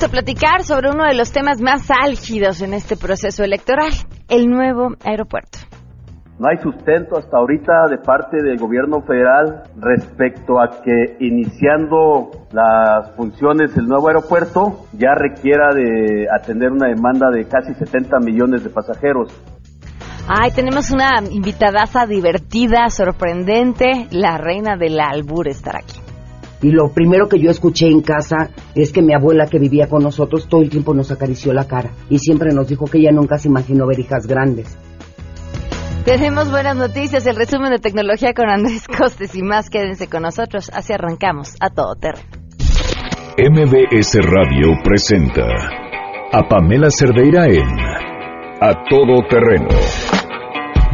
Listo a platicar sobre uno de los temas más álgidos en este proceso electoral, el nuevo aeropuerto. No hay sustento hasta ahorita de parte del gobierno federal respecto a que iniciando las funciones del nuevo aeropuerto ya requiera de atender una demanda de casi 70 millones de pasajeros. Ay, tenemos una invitadaza divertida, sorprendente, la reina del albur estará aquí. Y lo primero que yo escuché en casa es que mi abuela que vivía con nosotros todo el tiempo nos acarició la cara y siempre nos dijo que ella nunca se imaginó ver hijas grandes. Tenemos buenas noticias, el resumen de tecnología con Andrés Costes y más. Quédense con nosotros, así arrancamos a todo terreno. MBS Radio presenta a Pamela Cerdeira en A Todo Terreno,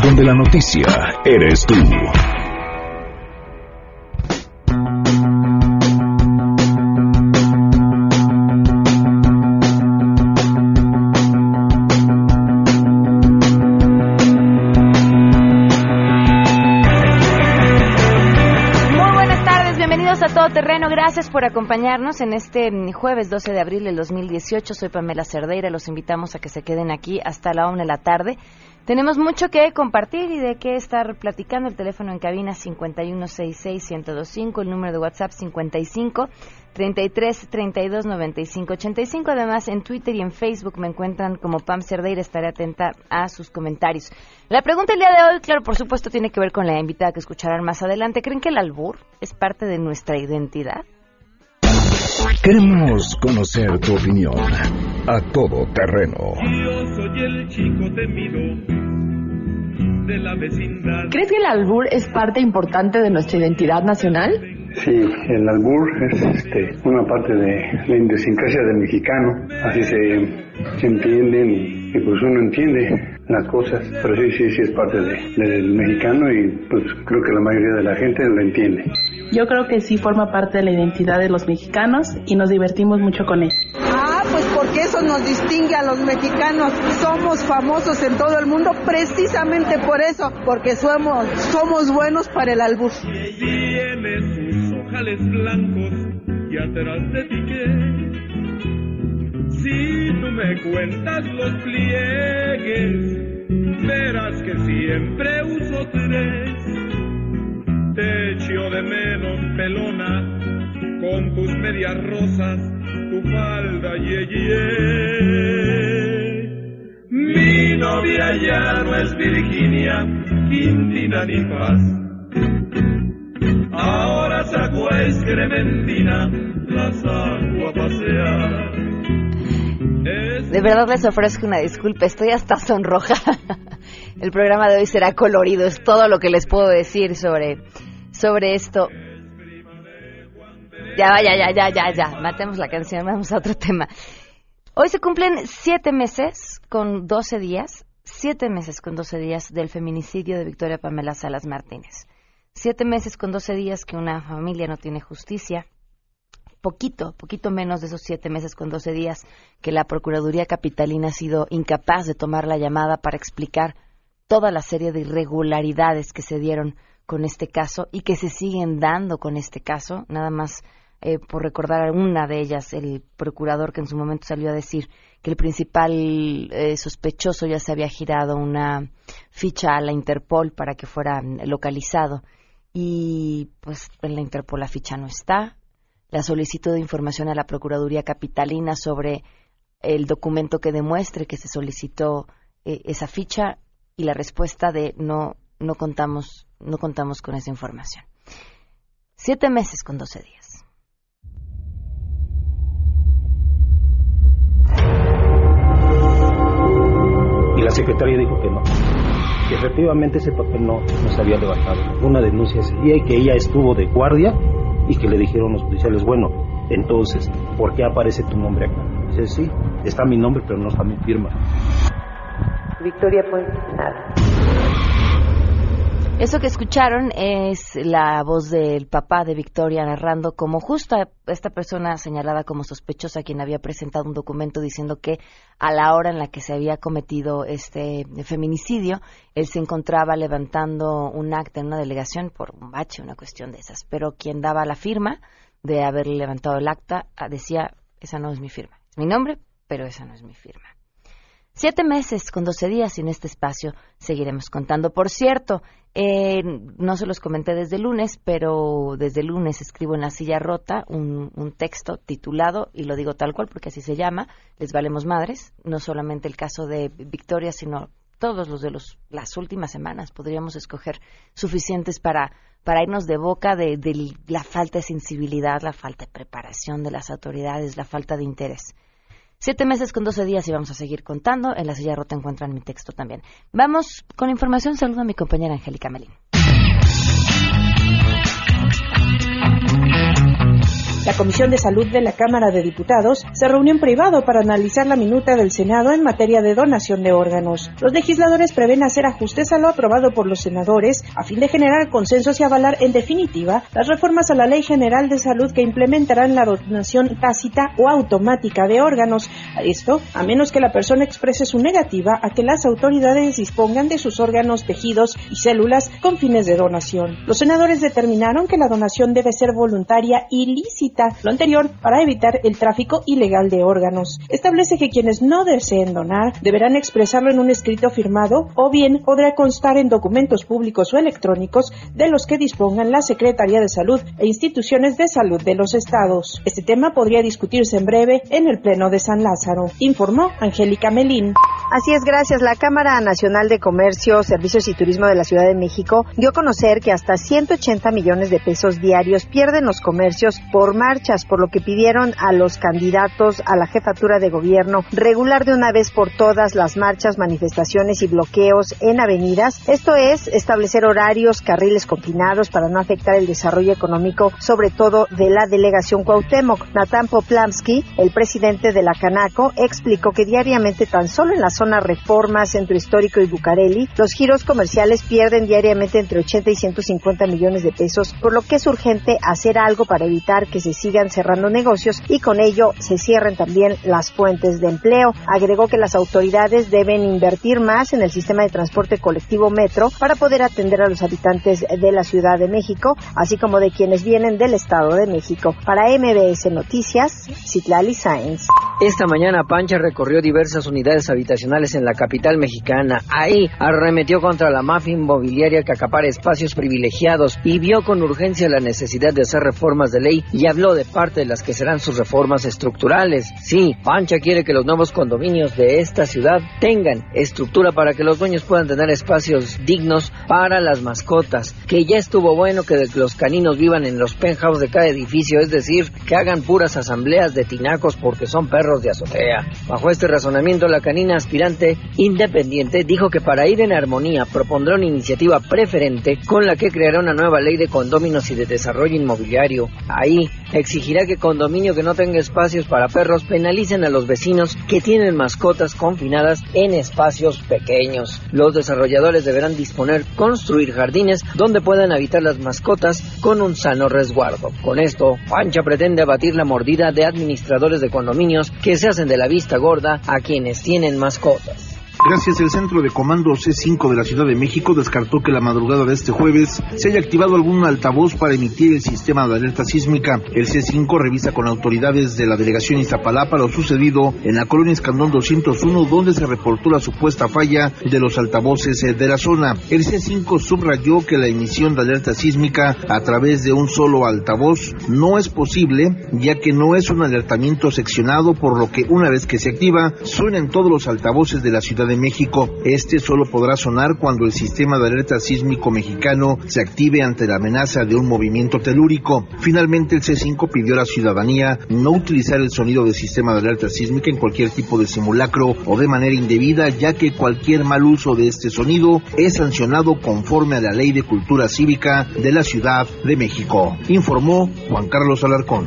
donde la noticia eres tú. Gracias por acompañarnos en este jueves 12 de abril del 2018. Soy Pamela Cerdeira, los invitamos a que se queden aquí hasta la una de la tarde. Tenemos mucho que compartir y de qué estar platicando. El teléfono en cabina 5166-1025, el número de WhatsApp 55 33 32 95 85. Además, en Twitter y en Facebook me encuentran como Pam Cerdeira. Estaré atenta a sus comentarios. La pregunta el día de hoy, claro, por supuesto, tiene que ver con la invitada que escucharán más adelante. ¿Creen que el albur es parte de nuestra identidad? Queremos conocer tu opinión a todo terreno. Yo soy el chico temido de la vecindad. ¿Crees que el albur es parte importante de nuestra identidad nacional? Sí, el albur es este, una parte de la idiosincrasia del mexicano. Así se, se entienden y, y, pues uno entiende las cosas. Pero sí, sí, sí es parte de, del mexicano y pues creo que la mayoría de la gente lo entiende. Yo creo que sí forma parte de la identidad de los mexicanos y nos divertimos mucho con él. Ah, pues porque eso nos distingue a los mexicanos. Somos famosos en todo el mundo precisamente por eso, porque somos, somos buenos para el albur. Ojales blancos y atrás de ti. Si tú me cuentas los pliegues, verás que siempre uso tres. Te echo de menos pelona con tus medias rosas tu falda ye. Mi novia ya no es Virginia, Quintina ni Paz. Ahora saco a Excrementina, la saco a pasear. De verdad les ofrezco una disculpa, estoy hasta sonrojada. El programa de hoy será colorido, es todo lo que les puedo decir sobre, sobre esto. Ya, ya, ya, ya, ya, ya. Matemos la canción, vamos a otro tema. Hoy se cumplen siete meses con doce días, siete meses con doce días del feminicidio de Victoria Pamela Salas Martínez. Siete meses con doce días que una familia no tiene justicia. Poquito, poquito menos de esos siete meses con doce días que la Procuraduría Capitalina ha sido incapaz de tomar la llamada para explicar toda la serie de irregularidades que se dieron con este caso y que se siguen dando con este caso. Nada más eh, por recordar una de ellas, el procurador que en su momento salió a decir que el principal eh, sospechoso ya se había girado una ficha a la Interpol para que fuera localizado. Y pues en la Interpol la ficha no está. La solicitud de información a la Procuraduría Capitalina sobre el documento que demuestre que se solicitó eh, esa ficha y la respuesta de no, no contamos, no contamos con esa información. Siete meses con doce días. y la secretaria dijo que no, que efectivamente ese papel no, no se había levantado. Una denuncia ese día y que ella estuvo de guardia y que le dijeron los policiales, bueno, entonces, ¿por qué aparece tu nombre acá? Dice, sí, está mi nombre, pero no está mi firma. Victoria Puente, nada. Eso que escucharon es la voz del papá de Victoria narrando como justo esta persona señalada como sospechosa quien había presentado un documento diciendo que a la hora en la que se había cometido este feminicidio, él se encontraba levantando un acta en una delegación por un bache, una cuestión de esas. Pero quien daba la firma de haber levantado el acta decía, esa no es mi firma, mi nombre, pero esa no es mi firma. Siete meses con doce días y en este espacio seguiremos contando. Por cierto, eh, no se los comenté desde lunes, pero desde lunes escribo en la silla rota un, un, texto titulado, y lo digo tal cual porque así se llama, Les valemos madres, no solamente el caso de Victoria, sino todos los de los, las últimas semanas podríamos escoger suficientes para, para irnos de boca de, de la falta de sensibilidad, la falta de preparación de las autoridades, la falta de interés. Siete meses con doce días y vamos a seguir contando. En la silla rota encuentran mi texto también. Vamos con información. Saludo a mi compañera Angélica Melín. La Comisión de Salud de la Cámara de Diputados se reunió en privado para analizar la minuta del Senado en materia de donación de órganos. Los legisladores prevén hacer ajustes a lo aprobado por los senadores a fin de generar consensos y avalar en definitiva las reformas a la Ley General de Salud que implementarán la donación tácita o automática de órganos. Esto, a menos que la persona exprese su negativa a que las autoridades dispongan de sus órganos, tejidos y células con fines de donación. Los senadores determinaron que la donación debe ser voluntaria y lícita lo anterior para evitar el tráfico ilegal de órganos. Establece que quienes no deseen donar deberán expresarlo en un escrito firmado o bien podrá constar en documentos públicos o electrónicos de los que dispongan la Secretaría de Salud e instituciones de salud de los estados. Este tema podría discutirse en breve en el Pleno de San Lázaro, informó Angélica Melín. Así es, gracias. La Cámara Nacional de Comercio, Servicios y Turismo de la Ciudad de México dio a conocer que hasta 180 millones de pesos diarios pierden los comercios por marchas, por lo que pidieron a los candidatos a la jefatura de gobierno regular de una vez por todas las marchas, manifestaciones y bloqueos en avenidas. Esto es establecer horarios, carriles confinados para no afectar el desarrollo económico, sobre todo de la delegación Cuauhtémoc. Natán Poplamsky, el presidente de la Canaco, explicó que diariamente tan solo en la zona Reforma, Centro Histórico y Bucareli, los giros comerciales pierden diariamente entre 80 y 150 millones de pesos, por lo que es urgente hacer algo para evitar que se sigan cerrando negocios y con ello se cierren también las fuentes de empleo. Agregó que las autoridades deben invertir más en el sistema de transporte colectivo metro para poder atender a los habitantes de la Ciudad de México, así como de quienes vienen del Estado de México. Para MBS Noticias, Citlali Sáenz. Esta mañana Pancha recorrió diversas unidades habitacionales en la capital mexicana. Ahí arremetió contra la mafia inmobiliaria que acapara espacios privilegiados y vio con urgencia la necesidad de hacer reformas de ley y habló de parte de las que serán sus reformas estructurales. Sí, Pancha quiere que los nuevos condominios de esta ciudad tengan estructura para que los dueños puedan tener espacios dignos para las mascotas. Que ya estuvo bueno que los caninos vivan en los penthouse de cada edificio, es decir, que hagan puras asambleas de tinacos porque son perros de azotea. Bajo este razonamiento, la canina aspirante independiente dijo que para ir en armonía propondrá una iniciativa preferente con la que creará una nueva ley de condóminos y de desarrollo inmobiliario. Ahí exigirá que condominio que no tenga espacios para perros penalicen a los vecinos que tienen mascotas confinadas en espacios pequeños. Los desarrolladores deberán disponer construir jardines donde puedan habitar las mascotas con un sano resguardo. Con esto, Pancha pretende abatir la mordida de administradores de condominios que se hacen de la vista gorda a quienes tienen mascotas. Gracias, el Centro de Comando C5 de la Ciudad de México descartó que la madrugada de este jueves se haya activado algún altavoz para emitir el sistema de alerta sísmica. El C5 revisa con autoridades de la delegación Iztapalapa lo sucedido en la colonia Escandón 201, donde se reportó la supuesta falla de los altavoces de la zona. El C5 subrayó que la emisión de alerta sísmica a través de un solo altavoz no es posible, ya que no es un alertamiento seccionado, por lo que una vez que se activa, suenan todos los altavoces de la Ciudad de México. Este solo podrá sonar cuando el sistema de alerta sísmico mexicano se active ante la amenaza de un movimiento telúrico. Finalmente, el C5 pidió a la ciudadanía no utilizar el sonido del sistema de alerta sísmica en cualquier tipo de simulacro o de manera indebida, ya que cualquier mal uso de este sonido es sancionado conforme a la Ley de Cultura Cívica de la Ciudad de México. Informó Juan Carlos Alarcón.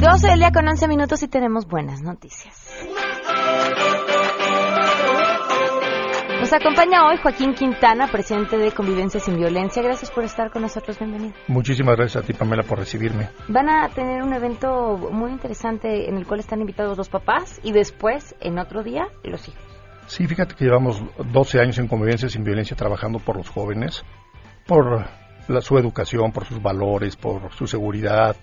12 del día con 11 minutos y tenemos buenas noticias. Nos acompaña hoy Joaquín Quintana, presidente de Convivencia sin Violencia. Gracias por estar con nosotros. Bienvenido. Muchísimas gracias a ti, Pamela, por recibirme. Van a tener un evento muy interesante en el cual están invitados los papás y después, en otro día, los hijos. Sí, fíjate que llevamos 12 años en Convivencia sin Violencia trabajando por los jóvenes, por la, su educación, por sus valores, por su seguridad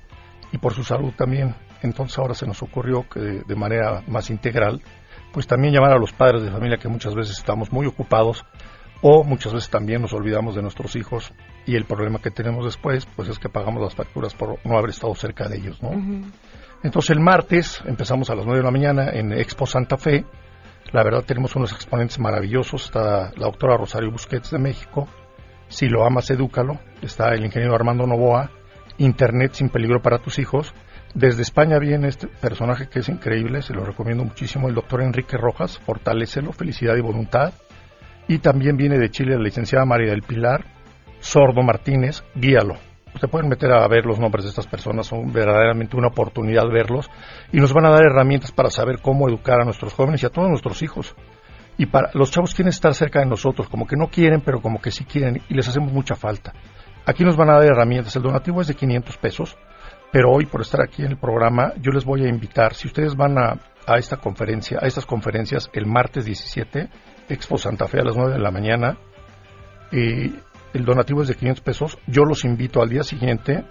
y por su salud también. Entonces ahora se nos ocurrió que de manera más integral, pues también llamar a los padres de familia que muchas veces estamos muy ocupados o muchas veces también nos olvidamos de nuestros hijos y el problema que tenemos después pues es que pagamos las facturas por no haber estado cerca de ellos, ¿no? Entonces el martes empezamos a las 9 de la mañana en Expo Santa Fe. La verdad tenemos unos exponentes maravillosos. Está la doctora Rosario Busquets de México. Si lo amas, edúcalo. Está el ingeniero Armando Novoa. Internet sin peligro para tus hijos. Desde España viene este personaje que es increíble, se lo recomiendo muchísimo, el doctor Enrique Rojas, fortalecelo, felicidad y voluntad. Y también viene de Chile la licenciada María del Pilar, Sordo Martínez, guíalo. Se pueden meter a ver los nombres de estas personas, son verdaderamente una oportunidad verlos y nos van a dar herramientas para saber cómo educar a nuestros jóvenes y a todos nuestros hijos. Y para los chavos quieren estar cerca de nosotros, como que no quieren, pero como que sí quieren y les hacemos mucha falta. Aquí nos van a dar herramientas. El donativo es de 500 pesos, pero hoy por estar aquí en el programa yo les voy a invitar, si ustedes van a, a esta conferencia, a estas conferencias el martes 17, Expo Santa Fe a las 9 de la mañana, y el donativo es de 500 pesos. Yo los invito al día siguiente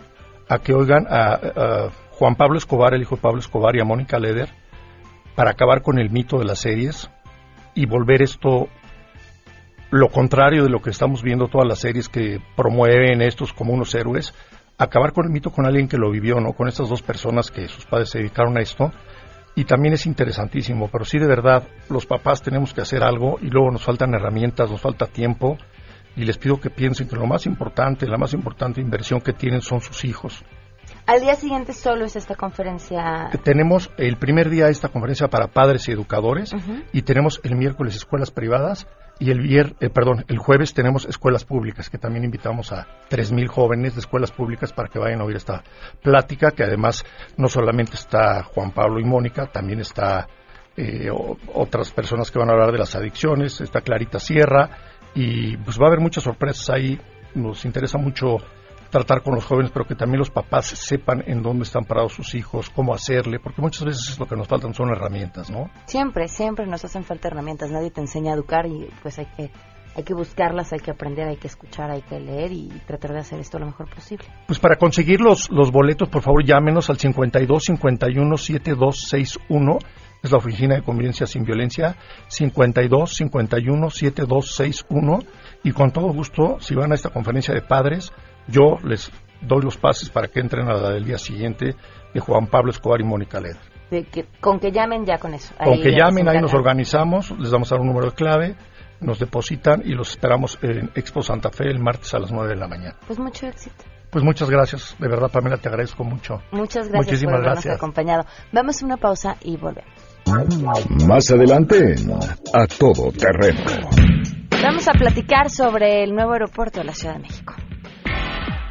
a que oigan a, Juan Pablo Escobar, el hijo de Pablo Escobar, y a Mónica Leder para acabar con el mito de las series y volver esto lo contrario de lo que estamos viendo todas las series que promueven estos como unos héroes, acabar con el mito con alguien que lo vivió, ¿no? Con estas dos personas que sus padres se dedicaron a esto. Y también es interesantísimo, pero sí de verdad, los papás tenemos que hacer algo y luego nos faltan herramientas, nos falta tiempo y les pido que piensen que lo más importante, la más importante inversión que tienen son sus hijos. Al día siguiente solo es esta conferencia. Tenemos el primer día esta conferencia para padres y educadores y tenemos el miércoles escuelas privadas y el vier, eh, perdón, el jueves tenemos escuelas públicas que también invitamos a 3000 jóvenes de escuelas públicas para que vayan a oír esta plática que además no solamente está Juan Pablo y Mónica, también está eh, otras personas que van a hablar de las adicciones, está Clarita Sierra y pues va a haber muchas sorpresas ahí. Nos interesa mucho tratar con los jóvenes, pero que también los papás sepan en dónde están parados sus hijos, cómo hacerle, porque muchas veces lo que nos faltan son herramientas, ¿no? Siempre, siempre nos hacen falta herramientas. Nadie te enseña a educar y pues hay que hay que buscarlas, hay que aprender, hay que escuchar, hay que leer y tratar de hacer esto lo mejor posible. Pues para conseguir los, los boletos, por favor, llámenos al 52 51 7261 es la Oficina de Convivencia Sin Violencia 52 51 7261 y con todo gusto, si van a esta conferencia de padres, yo les doy los pases para que entren a la del día siguiente de Juan Pablo Escobar y Mónica Leder. con que llamen ya con eso. con que llamen, ahí nos organizamos, les damos a un número de clave, nos depositan y los esperamos en Expo Santa Fe el martes a las 9 de la mañana. Pues mucho éxito. Pues muchas gracias, de verdad Pamela, te agradezco mucho. Muchas gracias Muchísimas por habernos gracias. acompañado. Vamos a una pausa y volvemos. Más adelante, a todo terreno. Vamos a platicar sobre el nuevo aeropuerto de la Ciudad de México.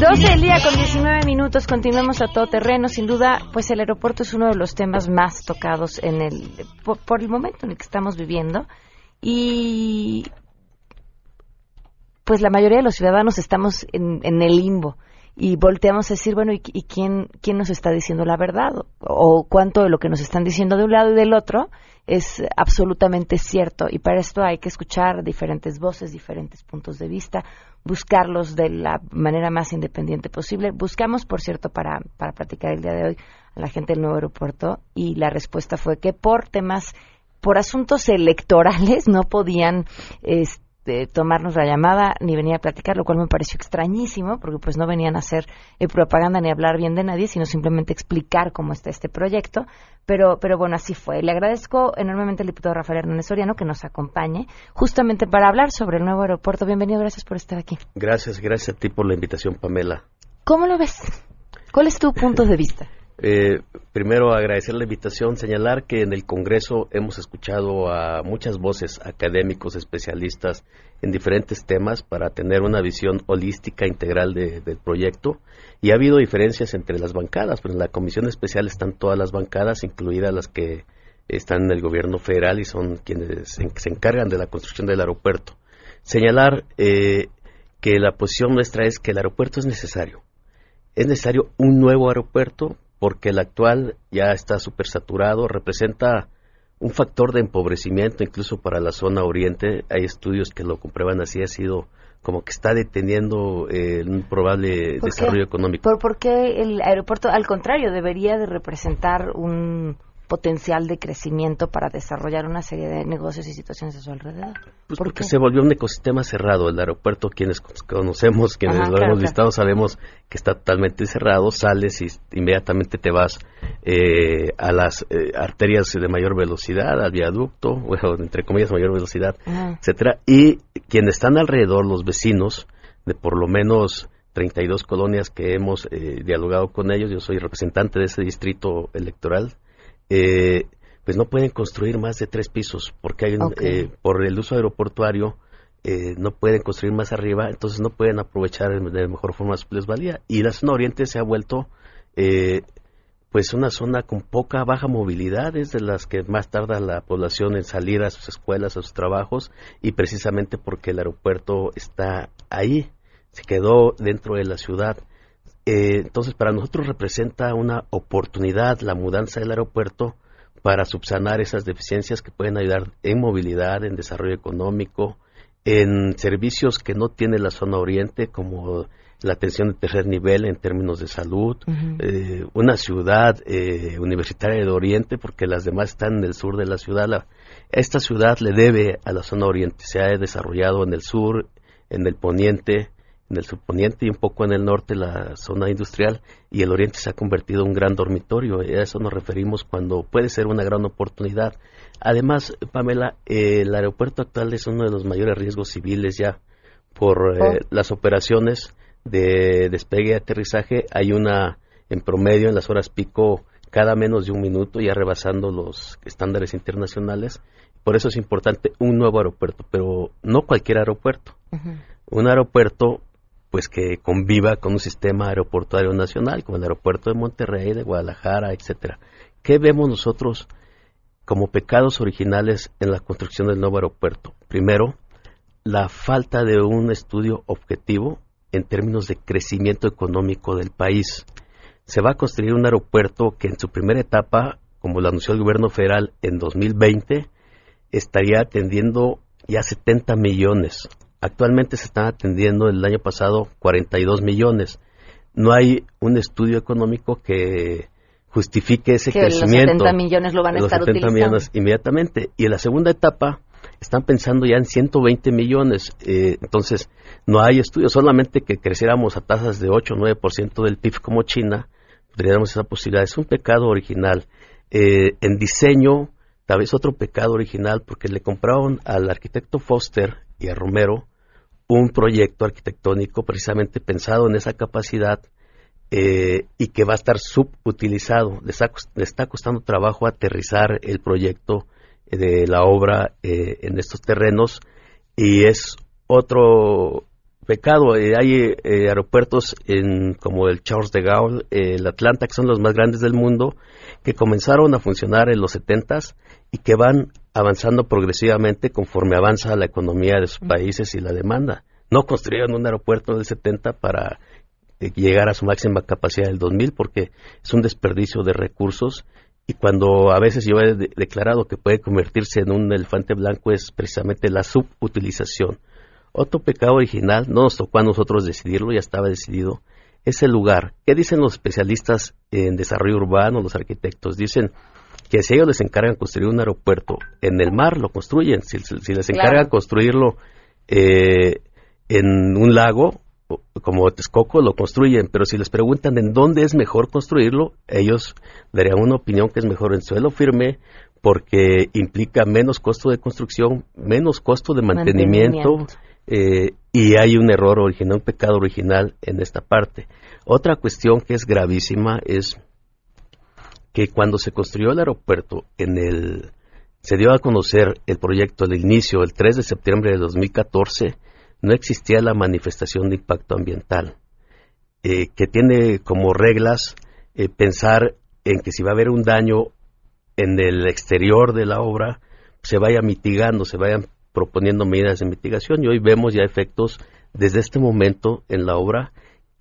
12 del día con 19 minutos, continuemos a todo terreno. Sin duda, pues el aeropuerto es uno de los temas más tocados en el por, el momento en el que estamos viviendo. Y pues la mayoría de los ciudadanos estamos en, en el limbo y volteamos a decir, bueno, ¿y, y quién, quién nos está diciendo la verdad? O, cuánto de lo que nos están diciendo de un lado y del otro es absolutamente cierto. Y para esto hay que escuchar diferentes voces, diferentes puntos de vista, buscarlos de la manera más independiente posible. Buscamos, por cierto, para, para platicar el día de hoy a la gente del nuevo aeropuerto y la respuesta fue que por temas por asuntos electorales no podían este, tomarnos la llamada ni venir a platicar, lo cual me pareció extrañísimo, porque pues no venían a hacer eh, propaganda ni a hablar bien de nadie, sino simplemente explicar cómo está este proyecto. Pero, pero bueno, así fue. Le agradezco enormemente al diputado Rafael Hernández Soriano que nos acompañe justamente para hablar sobre el nuevo aeropuerto. Bienvenido, gracias por estar aquí. Gracias, gracias a ti por la invitación, Pamela. ¿Cómo lo ves? ¿Cuál es tu punto de vista? Eh, primero agradecer la invitación, señalar que en el Congreso hemos escuchado a muchas voces académicos, especialistas en diferentes temas para tener una visión holística, integral del proyecto y ha habido diferencias entre las bancadas, pues en la comisión especial están todas las bancadas, incluidas las que están en el gobierno federal y son quienes se, encargan de la construcción del aeropuerto. Señalar eh, que la posición nuestra es que el aeropuerto es necesario. Es necesario un nuevo aeropuerto porque el actual ya está súper saturado, representa un factor de empobrecimiento incluso para la zona oriente. Hay estudios que lo comprueban así, ha sido como que está deteniendo eh, un probable desarrollo económico. ¿Por, ¿Por qué el aeropuerto, al contrario, debería de representar un potencial de crecimiento para desarrollar una serie de negocios y situaciones a su alrededor. Pues porque se volvió un ecosistema cerrado. El aeropuerto, quienes conocemos, quienes lo hemos visitado, sabemos que está totalmente cerrado. Sales y inmediatamente te vas eh, a las eh, arterias de mayor velocidad, al viaducto, bueno, entre comillas, mayor velocidad, etcétera. Y quienes están alrededor, los vecinos, de por lo menos 32 colonias que hemos eh, dialogado con ellos, yo soy representante de ese distrito electoral, eh, pues no pueden construir más de tres pisos porque hay eh, por el uso aeroportuario eh, no pueden construir más arriba, entonces no pueden aprovechar de mejor forma su plusvalía. Y la zona oriente se ha vuelto eh, pues una zona con poca, baja movilidad, es de las que más tarda la población en salir a sus escuelas, a sus trabajos, y precisamente porque el aeropuerto está ahí, se quedó dentro de la ciudad. Eh, entonces, para nosotros representa una oportunidad la mudanza del aeropuerto para subsanar esas deficiencias que pueden ayudar en movilidad, en desarrollo económico, en servicios que no tiene la zona oriente, como la atención de tercer nivel en términos de salud, eh, una ciudad eh, universitaria de Oriente, porque las demás están en el sur de la ciudad. esta ciudad le debe a la zona oriente, se ha desarrollado en el sur, en el poniente, en el subponiente y un poco en el norte la zona industrial y el oriente se ha convertido en un gran dormitorio. A eso nos referimos cuando puede ser una gran oportunidad. Además, Pamela, el aeropuerto actual es uno de los mayores riesgos civiles ya por eh, oh. las operaciones de despegue y aterrizaje. Hay una en promedio en las horas pico cada menos de un minuto, ya rebasando los estándares internacionales. Por eso es importante un nuevo aeropuerto, pero no cualquier aeropuerto. Un aeropuerto pues que conviva con un sistema aeroportuario nacional, como el aeropuerto de Monterrey, de Guadalajara, etcétera. ¿Qué vemos nosotros como pecados originales en la construcción del nuevo aeropuerto? Primero, la falta de un estudio objetivo en términos de crecimiento económico del país. Se va a construir un aeropuerto que en su primera etapa, como lo anunció el gobierno federal en 2020, estaría atendiendo ya 70 millones Actualmente se están atendiendo el año pasado 42 millones. No hay un estudio económico que justifique ese crecimiento. Los 70 millones lo van a estar 70 utilizando. millones inmediatamente. Y en la segunda etapa están pensando ya en 120 millones. Eh, entonces, no hay estudio, solamente que creciéramos a tasas de 8 o 9% del PIB como China, tendríamos esa posibilidad. Es un pecado original. Eh, en diseño, tal vez otro pecado original, porque le compraron al arquitecto Foster y a Romero un proyecto arquitectónico precisamente pensado en esa capacidad eh, y que va a estar subutilizado. Le está, costando trabajo aterrizar el proyecto de la obra eh, en estos terrenos y es otro pecado. Eh, hay aeropuertos en, como el Charles de Gaulle, el Atlanta, que son los más grandes del mundo, que comenzaron a funcionar en los 70 y que van avanzando progresivamente conforme avanza la economía de sus países y la demanda. No construyeron un aeropuerto del 70 para eh, llegar a su máxima capacidad del 2000 porque es un desperdicio de recursos y cuando a veces yo he declarado que puede convertirse en un elefante blanco es precisamente la subutilización. Otro pecado original, no nos tocó a nosotros decidirlo, ya estaba decidido, es el lugar. ¿Qué dicen los especialistas en desarrollo urbano, los arquitectos? Dicen que si ellos les encargan construir un aeropuerto en el mar, lo construyen. Si, les encargan construirlo eh, en un lago, como Texcoco, lo construyen. Pero si les preguntan en dónde es mejor construirlo, ellos darían una opinión que es mejor en suelo firme, porque implica menos costo de construcción, menos costo de mantenimiento, eh, y hay un error original, un pecado original en esta parte. Otra cuestión que es gravísima es que cuando se construyó el aeropuerto, en el, se dio a conocer el proyecto del inicio el 3 de septiembre de 2014, no existía la manifestación de impacto ambiental, eh, que tiene como reglas eh, pensar en que si va a haber un daño en el exterior de la obra, se vaya mitigando, se vayan proponiendo medidas de mitigación y hoy vemos ya efectos desde este momento en la obra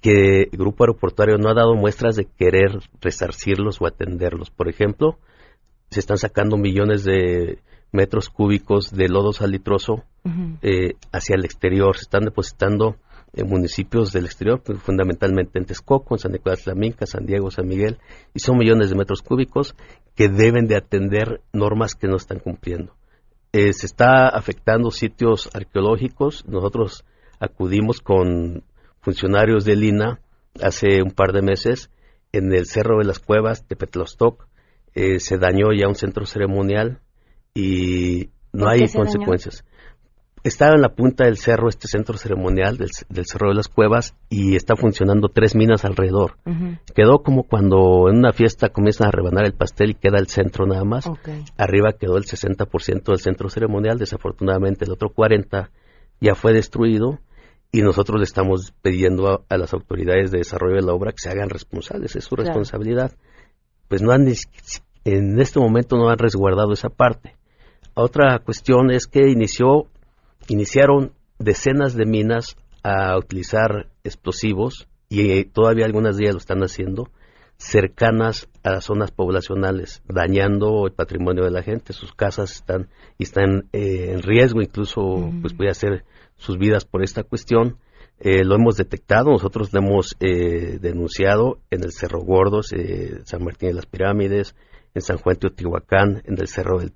que el Grupo Aeroportuario no ha dado muestras de querer resarcirlos o atenderlos. Por ejemplo, se están sacando millones de metros cúbicos de lodo salitroso eh, hacia el exterior, se están depositando en municipios del exterior, fundamentalmente en Texcoco, en San Nicolás de la Minca, San Diego, San Miguel, y son millones de metros cúbicos que deben de atender normas que no están cumpliendo. Eh, se está afectando sitios arqueológicos, nosotros acudimos con funcionarios de Lina hace un par de meses en el Cerro de las Cuevas de Petlostoc. Eh, se dañó ya un centro ceremonial y no hay consecuencias. Está en la punta del cerro este centro ceremonial del, Cerro de las Cuevas y está funcionando tres minas alrededor. Quedó como cuando en una fiesta comienzan a rebanar el pastel y queda el centro nada más. Arriba quedó el 60% del centro ceremonial, desafortunadamente el otro 40% ya fue destruido y nosotros le estamos pidiendo a, las autoridades de desarrollo de la obra que se hagan responsables, es su responsabilidad. Pues no han, en este momento no han resguardado esa parte. Otra cuestión es que inició, iniciaron decenas de minas a utilizar explosivos y todavía algunas de ellas lo están haciendo cercanas a las zonas poblacionales, dañando el patrimonio de la gente. Sus casas están están eh, en riesgo, incluso pues puede ser sus vidas por esta cuestión. Eh, lo hemos detectado, nosotros lo hemos eh, denunciado en el Cerro Gordos, eh, San Martín de las Pirámides, en San Juan de Otihuacán, en el Cerro del,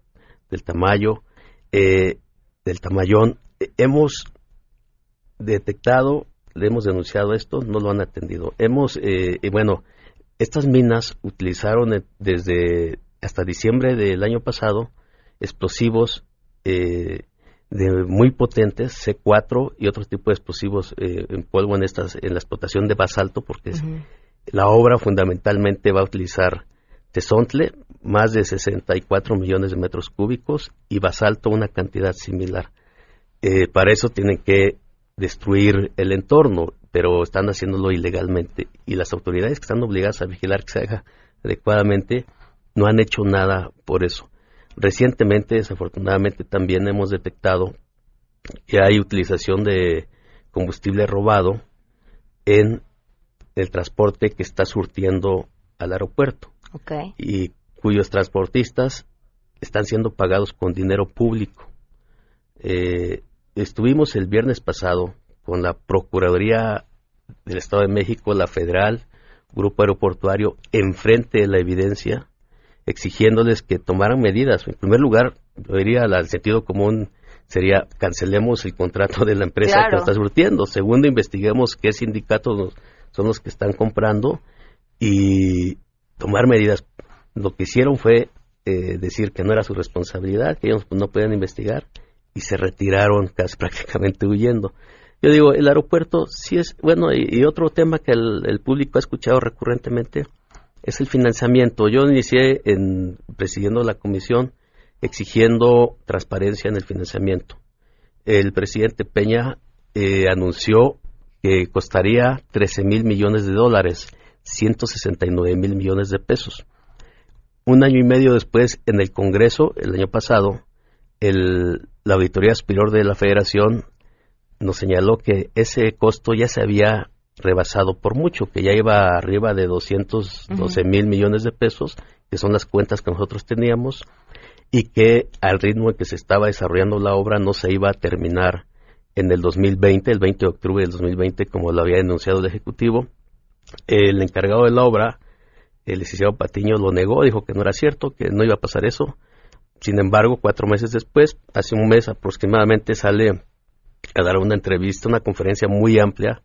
del Tamayo, del Tamayón. hemos detectado, le hemos denunciado esto, no lo han atendido. Hemos, y bueno, estas minas utilizaron desde hasta diciembre del año pasado explosivos eh, de muy potentes, C4 y otros tipos de explosivos eh, en polvo en, estas, en la explotación de basalto, porque la obra fundamentalmente va a utilizar tesontle, más de 64 millones de metros cúbicos, y basalto una cantidad similar. Eh, para eso tienen que destruir el entorno, pero están haciéndolo ilegalmente. Y las autoridades que están obligadas a vigilar que se haga adecuadamente no han hecho nada por eso. Recientemente, desafortunadamente, también hemos detectado que hay utilización de combustible robado en el transporte que está surtiendo al aeropuerto y cuyos transportistas están siendo pagados con dinero público. Eh, estuvimos el viernes pasado con la Procuraduría del Estado de México, la Federal, Grupo Aeroportuario, enfrente de la evidencia exigiéndoles que tomaran medidas. En primer lugar, yo diría al sentido común sería cancelemos el contrato de la empresa que está surtiendo. Segundo, investiguemos qué sindicatos son los que están comprando y tomar medidas. Lo que hicieron fue eh, decir que no era su responsabilidad, que ellos no pueden investigar y se retiraron casi prácticamente huyendo. Yo digo, el aeropuerto sí es, bueno, y, otro tema que el, público ha escuchado recurrentemente es el financiamiento. Yo inicié en, presidiendo la comisión exigiendo transparencia en el financiamiento. El presidente Peña eh, anunció que costaría 13 mil millones de dólares, 169 mil millones de pesos. Un año y medio después, en el Congreso, el año pasado, el, la Auditoría Superior de la Federación nos señaló que ese costo ya se había rebasado por mucho, que ya iba arriba de 212 mil millones de pesos, que son las cuentas que nosotros teníamos, y que al ritmo en que se estaba desarrollando la obra no se iba a terminar en el 2020, el 20 de octubre del 2020, como lo había denunciado el Ejecutivo. El encargado de la obra, el licenciado Patiño, lo negó, dijo que no era cierto, que no iba a pasar eso. Sin embargo, cuatro meses después, hace un mes aproximadamente, sale a dar una entrevista, una conferencia muy amplia,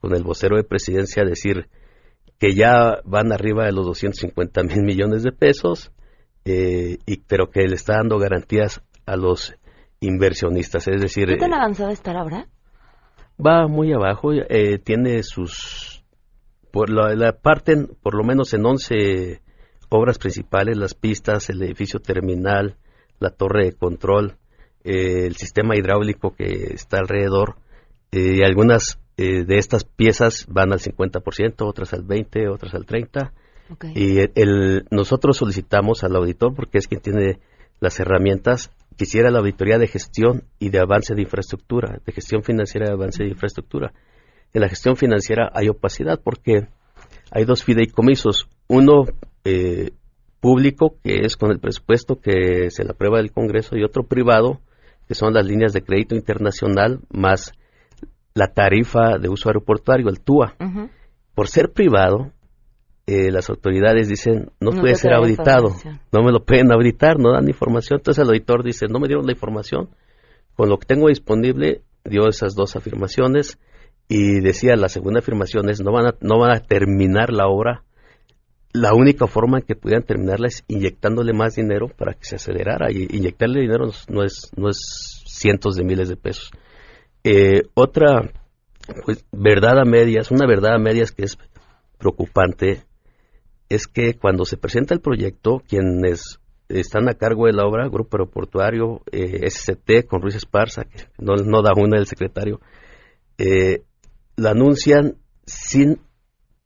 con el vocero de presidencia decir que ya van arriba de los 250 mil millones de pesos, eh, y, pero que le está dando garantías a los inversionistas. Es decir, ¿qué tan eh, avanzada está ahora? Va muy abajo, eh, tiene sus. Por la, la, parten por lo menos en 11 obras principales, las pistas, el edificio terminal, la torre de control, eh, el sistema hidráulico que está alrededor, y algunas de estas piezas van al 50%, otras al 20%, otras al 30%. Y el, nosotros solicitamos al auditor, porque es quien tiene las herramientas, quisiera la auditoría de gestión y de avance de infraestructura, de gestión financiera y de avance de infraestructura. En la gestión financiera hay opacidad porque hay dos fideicomisos, uno eh, público, que es con el presupuesto que se le aprueba del Congreso, y otro privado, que son las líneas de crédito internacional, más la tarifa de uso aeroportuario, el TUA. Por ser privado, eh, las autoridades dicen, no, puede ser auditado, no me lo pueden auditar, no dan información. Entonces el auditor dice, no me dieron la información, con lo que tengo disponible dio esas dos afirmaciones y decía, la segunda afirmación es, no van a, no van a terminar la obra. La única forma en que pudieran terminarla es inyectándole más dinero para que se acelerara. Y inyectarle dinero no es, no es cientos de miles de pesos. Eh, otra pues, verdad a medias, una verdad a medias que es preocupante, es que cuando se presenta el proyecto, quienes están a cargo de la obra, Grupo Aeroportuario, eh, SCT, con Ruiz Esparza, que no, no da una del secretario, eh, la anuncian sin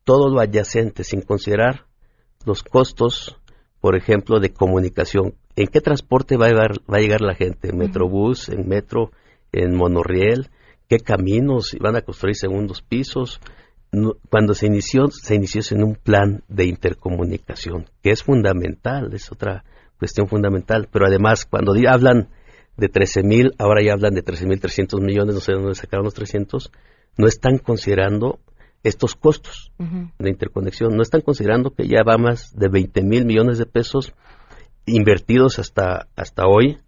todo lo adyacente, sin considerar los costos, por ejemplo, de comunicación. ¿En qué transporte va a llegar, va a llegar la gente? ¿En Metrobús, en metro, en monorriel? ¿Qué caminos van a construir segundos pisos? cuando se inició, se inició en un plan de intercomunicación, que es fundamental, es otra cuestión fundamental, pero además cuando hablan de 13 mil, ahora ya hablan de 13 mil 300 millones, no sé de dónde sacaron los 300, no están considerando estos costos de interconexión, no están considerando que ya va más de 20 mil millones de pesos invertidos hasta, hasta hoy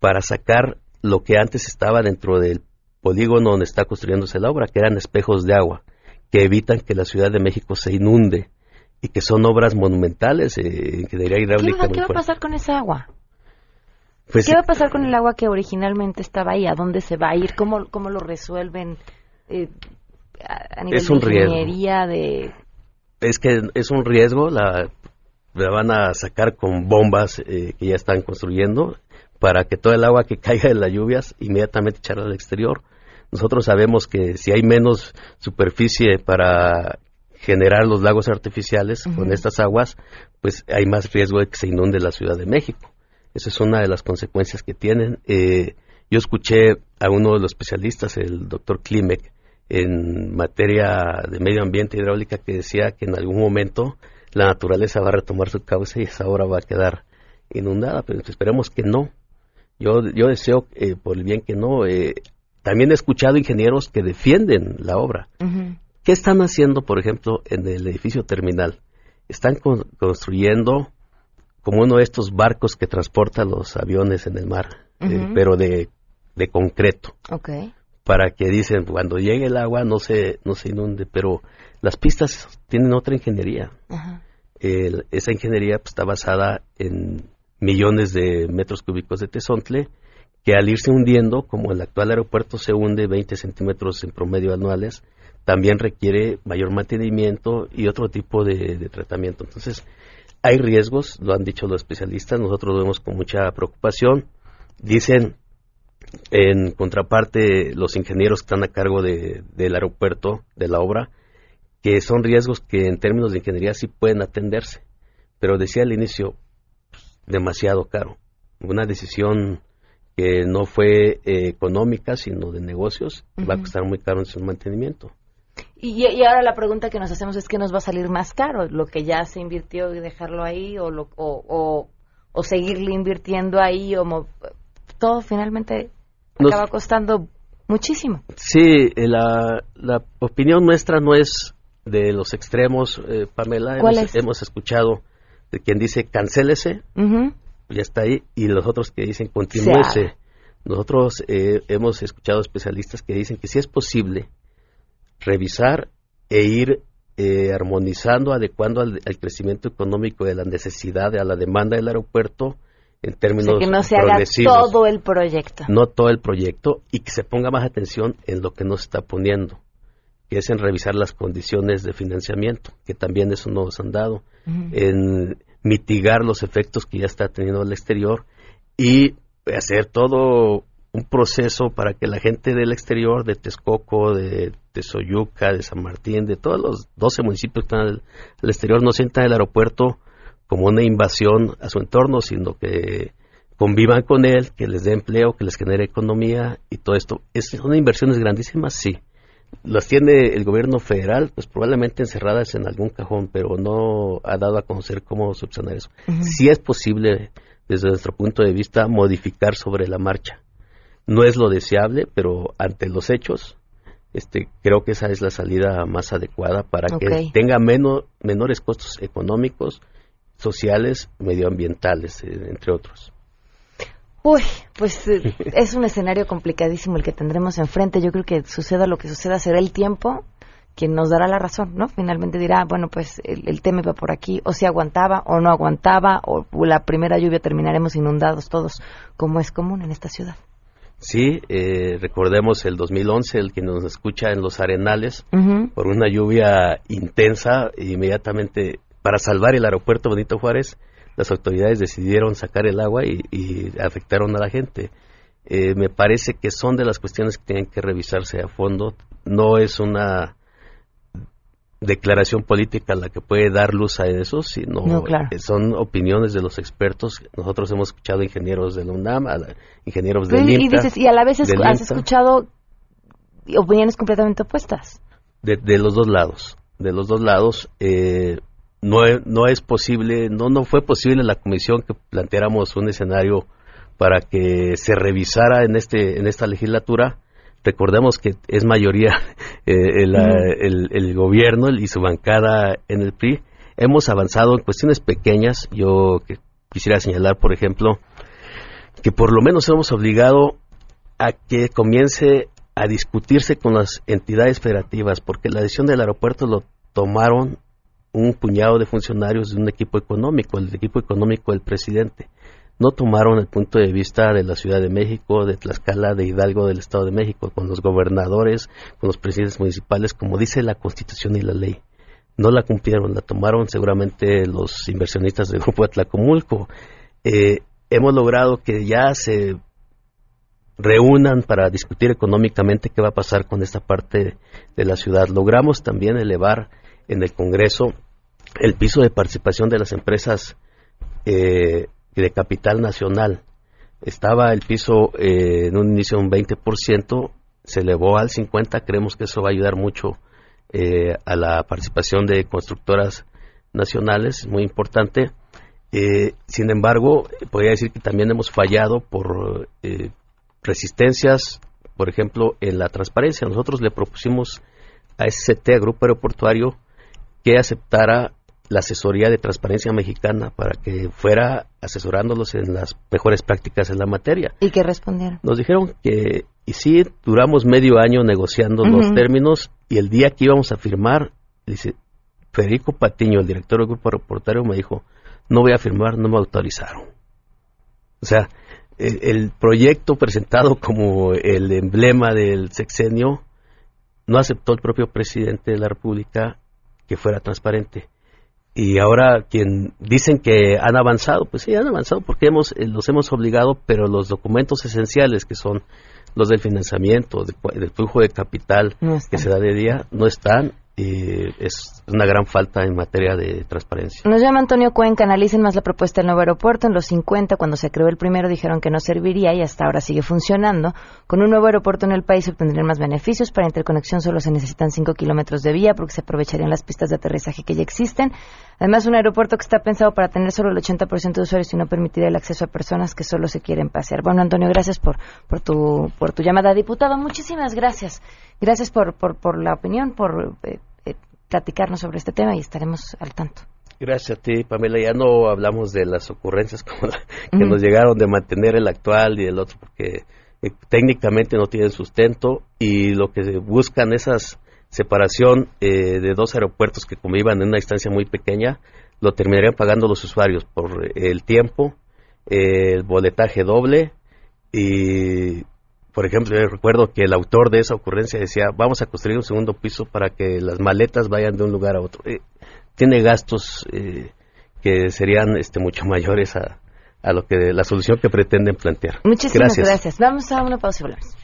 para sacar lo que antes estaba dentro del polígono donde está construyéndose la obra, que eran espejos de agua que evitan que la Ciudad de México se inunde y que son obras monumentales eh, que debería hidráulica. ¿Qué, va, ¿Qué va a pasar con esa agua? Pues, ¿Qué va a pasar con el agua que originalmente estaba ahí? ¿A dónde se va a ir? ¿Cómo, cómo lo resuelven eh, a, nivel es un de ingeniería? De... Es que es un riesgo, la, la van a sacar con bombas eh, que ya están construyendo para que todo el agua que caiga de las lluvias inmediatamente echarla al exterior. Nosotros sabemos que si hay menos superficie para generar los lagos artificiales con estas aguas, pues hay más riesgo de que se inunde la Ciudad de México. Esa es una de las consecuencias que tienen. Eh, yo escuché a uno de los especialistas, el doctor Klimek, en materia de medio ambiente hidráulica, que decía que en algún momento la naturaleza va a retomar su cauce y esa obra va a quedar inundada, pero esperemos que no. Yo, yo deseo, eh, por el bien que no, eh, también he escuchado ingenieros que defienden la obra. ¿Qué están haciendo, por ejemplo, en el edificio terminal? Están construyendo como uno de estos barcos que transporta los aviones en el mar, eh, pero de, concreto. Para que dicen, cuando llegue el agua no se, no se inunde, pero las pistas tienen otra ingeniería. esa ingeniería pues, está basada en millones de metros cúbicos de tesontle que al irse hundiendo, como el actual aeropuerto se hunde 20 centímetros en promedio anuales, también requiere mayor mantenimiento y otro tipo de, tratamiento. Entonces, hay riesgos, lo han dicho los especialistas, nosotros lo vemos con mucha preocupación. Dicen, en contraparte, los ingenieros que están a cargo del aeropuerto, de la obra, que son riesgos que en términos de ingeniería sí pueden atenderse. Pero decía al inicio, pues, demasiado caro. Una decisión que no fue eh, económica, sino de negocios, va a costar muy caro en su mantenimiento. Y, ahora la pregunta que nos hacemos es, ¿qué nos va a salir más caro? ¿Lo que ya se invirtió y dejarlo ahí o, lo, o, o, seguirle invirtiendo ahí? O todo finalmente acaba costando muchísimo. Sí, eh, la, la opinión nuestra no es de los extremos, eh, Pamela. Hemos, hemos, escuchado de quien dice cancélese, ya está ahí, y los otros que dicen continúese. Nosotros eh, hemos escuchado especialistas que dicen que si es posible revisar e ir eh, armonizando, adecuando al, crecimiento económico de la necesidad, a la demanda del aeropuerto en términos que no se haga todo el proyecto. No todo el proyecto y que se ponga más atención en lo que nos está poniendo, que es en revisar las condiciones de financiamiento, que también eso nos han dado, en mitigar los efectos que ya está teniendo el exterior y hacer todo un proceso para que la gente del exterior, de Texcoco, de, Soyuca, de San Martín, de todos los 12 municipios que están al, exterior, no sientan el aeropuerto como una invasión a su entorno, sino que convivan con él, que les dé empleo, que les genere economía y todo esto. Es, son inversiones grandísimas, sí. Las tiene el gobierno federal, pues probablemente encerradas en algún cajón, pero no ha dado a conocer cómo subsanar eso. Sí es posible, desde nuestro punto de vista, modificar sobre la marcha. No es lo deseable, pero ante los hechos, este, creo que esa es la salida más adecuada para que tenga menos, menores costos económicos, sociales, medioambientales, eh, entre otros. Uy, pues eh, es un escenario complicadísimo el que tendremos enfrente. Yo creo que suceda lo que suceda, será el tiempo quien nos dará la razón, ¿no? Finalmente dirá, bueno, pues el, tema iba por aquí, o si aguantaba o no aguantaba, o la primera lluvia terminaremos inundados todos, como es común en esta ciudad. Sí, eh, recordemos el 2011, el que nos escucha en los arenales, por una lluvia intensa, inmediatamente para salvar el aeropuerto Benito Juárez, las autoridades decidieron sacar el agua y, afectaron a la gente. Eh, me parece que son de las cuestiones que tienen que revisarse a fondo. No es una declaración política la que puede dar luz a eso, sino son opiniones de los expertos. Nosotros hemos escuchado ingenieros de la UNAM, ingenieros de y, dices, y a la vez has escuchado opiniones completamente opuestas. De, de, los dos lados, de los dos lados. Eh, no, no es posible, no, no fue posible en la comisión que planteáramos un escenario para que se revisara en, este, en esta legislatura. Recordemos que es mayoría eh, el, el, gobierno y su bancada en el PRI. Hemos avanzado en cuestiones pequeñas. Yo quisiera señalar, por ejemplo, que por lo menos hemos obligado a que comience a discutirse con las entidades federativas, porque la decisión del aeropuerto lo tomaron un puñado de funcionarios de un equipo económico, el equipo económico del presidente. No tomaron el punto de vista de la Ciudad de México, de Tlaxcala, de Hidalgo, del Estado de México, con los gobernadores, con los presidentes municipales, como dice la Constitución y la ley. No la cumplieron, la tomaron seguramente los inversionistas del Grupo Atlacomulco. Eh, hemos logrado que ya se reúnan para discutir económicamente qué va a pasar con esta parte de la ciudad. Logramos también elevar en el Congreso el piso de participación de las empresas eh, de capital nacional. Estaba el piso eh, en un inicio un 20%, se elevó al 50%, creemos que eso va a ayudar mucho eh, a la participación de constructoras nacionales, muy importante. sin embargo, podría decir que también hemos fallado por resistencias, por ejemplo, en la transparencia. Nosotros le propusimos a SCT, a Grupo Aeroportuario, que aceptara la asesoría de transparencia mexicana para que fuera asesorándolos en las mejores prácticas en la materia. ¿Y qué respondieron? Nos dijeron que, y sí, duramos medio año negociando los términos y el día que íbamos a firmar, dice, Federico Patiño, el director del grupo reportario, me dijo, no voy a firmar, no me autorizaron. O sea, el proyecto presentado como el emblema del sexenio no aceptó el propio presidente de la República que fuera transparente. Y ahora quien dicen que han avanzado, pues sí, han avanzado porque hemos, eh, los hemos obligado, pero los documentos esenciales que son los del financiamiento, del flujo de capital que se da de día, no están y es una gran falta en materia de transparencia. Nos llama Antonio Cuenca, analicen más la propuesta del nuevo aeropuerto. En los 50, cuando se creó el primero, dijeron que no serviría y hasta ahora sigue funcionando. Con un nuevo aeropuerto en el país obtendrían más beneficios. Para interconexión solo se necesitan 5 kilómetros de vía porque se aprovecharían las pistas de aterrizaje que ya existen. Además, un aeropuerto que está pensado para tener solo el 80% de usuarios y no permitir el acceso a personas que solo se quieren pasear. Bueno, Antonio, gracias por, por, tu, por tu llamada. Diputado, muchísimas gracias. Gracias por, por, por la opinión, por eh, eh, platicarnos sobre este tema y estaremos al tanto. Gracias a ti, Pamela. Ya no hablamos de las ocurrencias como que nos llegaron de mantener el actual y el otro, porque eh, técnicamente no tienen sustento y lo que buscan esas separación eh, de dos aeropuertos que como iban en una distancia muy pequeña, lo terminarían pagando los usuarios por el tiempo, el boletaje doble y, por ejemplo, yo recuerdo que el autor de esa ocurrencia decía, vamos a construir un segundo piso para que las maletas vayan de un lugar a otro. Eh, tiene gastos eh, que serían este mucho mayores a, a lo que la solución que pretenden plantear. Muchísimas gracias. Vamos a una pausa y volvemos.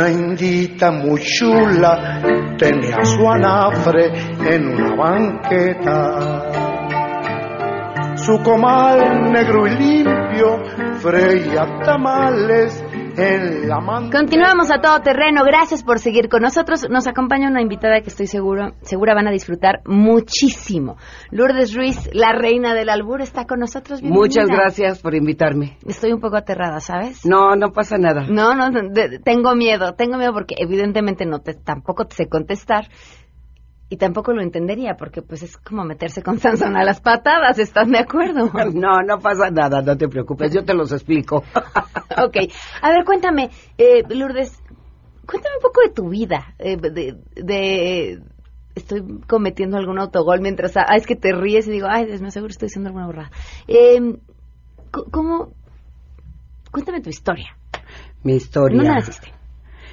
Una indita muy chula tenía su anafre en una banqueta. Su comal negro y limpio freía tamales Continuamos a todo terreno. Gracias por seguir con nosotros. Nos acompaña una invitada que estoy seguro, segura van a disfrutar muchísimo. Lourdes Ruiz, la reina del albur, está con nosotros. Bienvenida. Muchas gracias por invitarme. Estoy un poco aterrada, ¿sabes? No, no pasa nada. No, no, de- tengo miedo, tengo miedo porque evidentemente no te, tampoco te sé contestar y tampoco lo entendería porque pues es como meterse con Sansón a las patadas, ¿estás de acuerdo? No, no pasa nada, no te preocupes, yo te los explico. ok, a ver, cuéntame, eh, Lourdes, cuéntame un poco de tu vida, eh, de, de- Estoy cometiendo algún autogol mientras... Ah, es que te ríes y digo, ay, Dios mío, seguro estoy haciendo alguna borrada. Eh, ¿Cómo...? Cuéntame tu historia. Mi historia. ¿Dónde naciste?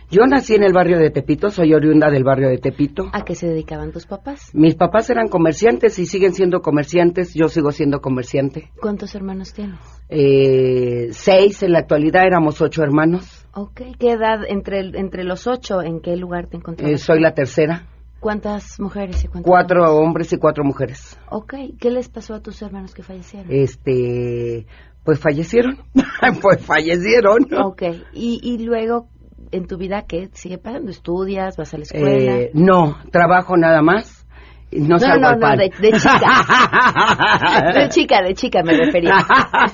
Yo nací en el barrio de Tepito, soy oriunda del barrio de Tepito. ¿A qué se dedicaban tus papás? Mis papás eran comerciantes y siguen siendo comerciantes, yo sigo siendo comerciante. ¿Cuántos hermanos tienes? Eh, seis, en la actualidad éramos ocho hermanos. Ok, ¿qué edad entre, entre los ocho, en qué lugar te encontrabas? Eh, soy la tercera. ¿Cuántas mujeres y cuántos Cuatro hombres y cuatro mujeres. Ok, ¿qué les pasó a tus hermanos que fallecieron? Este, pues fallecieron. pues fallecieron. Ok, y, y luego, en tu vida, ¿qué sigue pasando? ¿Estudias? ¿Vas a la escuela? Eh, no, trabajo nada más. No, no, no, no, de, de chica. de chica, de chica me refería.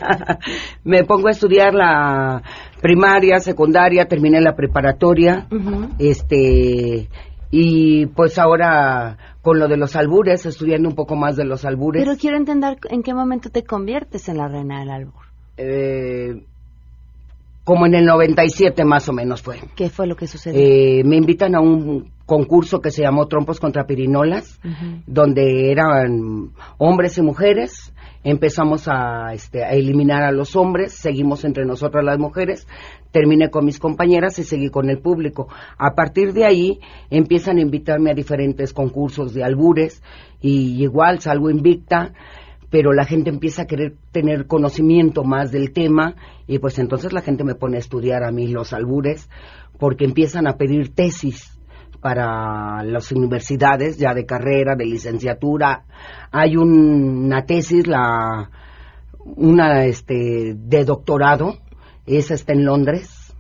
Me pongo a estudiar la primaria, secundaria, terminé la preparatoria. Este, y pues ahora con lo de los albures, estudiando un poco más de los albures. Pero quiero entender en qué momento te conviertes en la reina del albur. eh, como en el 97 más o menos fue. ¿Qué fue lo que sucedió? Eh, me invitan a un concurso que se llamó Trompos contra Pirinolas, donde eran hombres y mujeres. Empezamos a, este, a eliminar a los hombres, seguimos entre nosotras las mujeres, terminé con mis compañeras y seguí con el público. A partir de ahí empiezan a invitarme a diferentes concursos de albures y igual salgo invicta, pero la gente empieza a querer tener conocimiento más del tema y pues entonces la gente me pone a estudiar a mí los albures porque empiezan a pedir tesis para las universidades ya de carrera, de licenciatura. Hay un- una tesis, la una este de doctorado, esa está en Londres,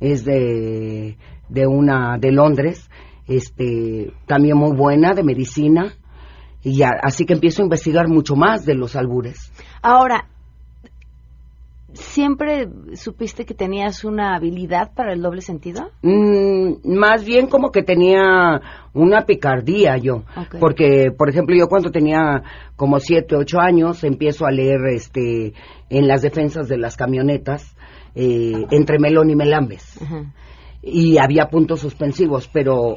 es de de una de Londres, este también muy buena de medicina y ya, así que empiezo a investigar mucho más de los albures. Ahora, ¿siempre supiste que tenías una habilidad para el doble sentido? Mm, más bien como que tenía una picardía yo, porque por ejemplo yo cuando tenía como siete, ocho años empiezo a leer este en las defensas de las camionetas eh, entre Melón y Melambes y había puntos suspensivos, pero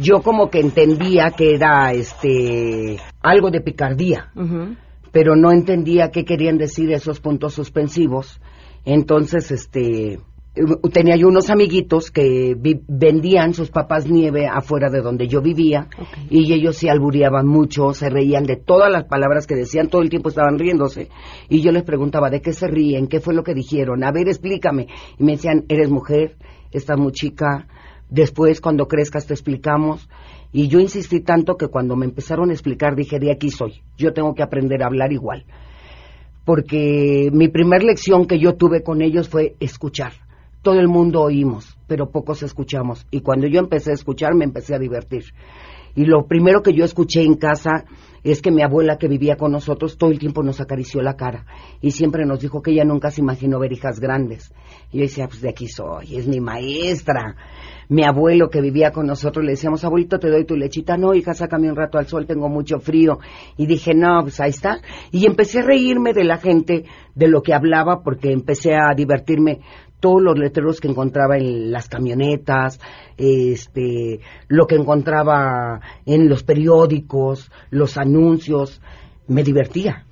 yo como que entendía que era este algo de picardía pero no entendía qué querían decir esos puntos suspensivos. Entonces, este, tenía yo unos amiguitos que vi- vendían sus papás nieve afuera de donde yo vivía y ellos se albureaban mucho, se reían de todas las palabras que decían, todo el tiempo estaban riéndose y yo les preguntaba de qué se ríen, qué fue lo que dijeron, a ver, explícame. Y me decían, eres mujer, estás muy chica, después cuando crezcas te explicamos. Y yo insistí tanto que cuando me empezaron a explicar dije, de aquí soy, yo tengo que aprender a hablar igual. Porque mi primer lección que yo tuve con ellos fue escuchar. Todo el mundo oímos, pero pocos escuchamos. Y cuando yo empecé a escuchar me empecé a divertir. Y lo primero que yo escuché en casa es que mi abuela que vivía con nosotros todo el tiempo nos acarició la cara y siempre nos dijo que ella nunca se imaginó ver hijas grandes. Y yo decía, pues de aquí soy, es mi maestra. Mi abuelo que vivía con nosotros le decíamos, abuelito, te doy tu lechita. No, hija, sácame un rato al sol, tengo mucho frío. Y dije, no, pues ahí está. Y empecé a reírme de la gente, de lo que hablaba, porque empecé a divertirme todos los letreros que encontraba en las camionetas, este, lo que encontraba en los periódicos, los anuncios, me divertía.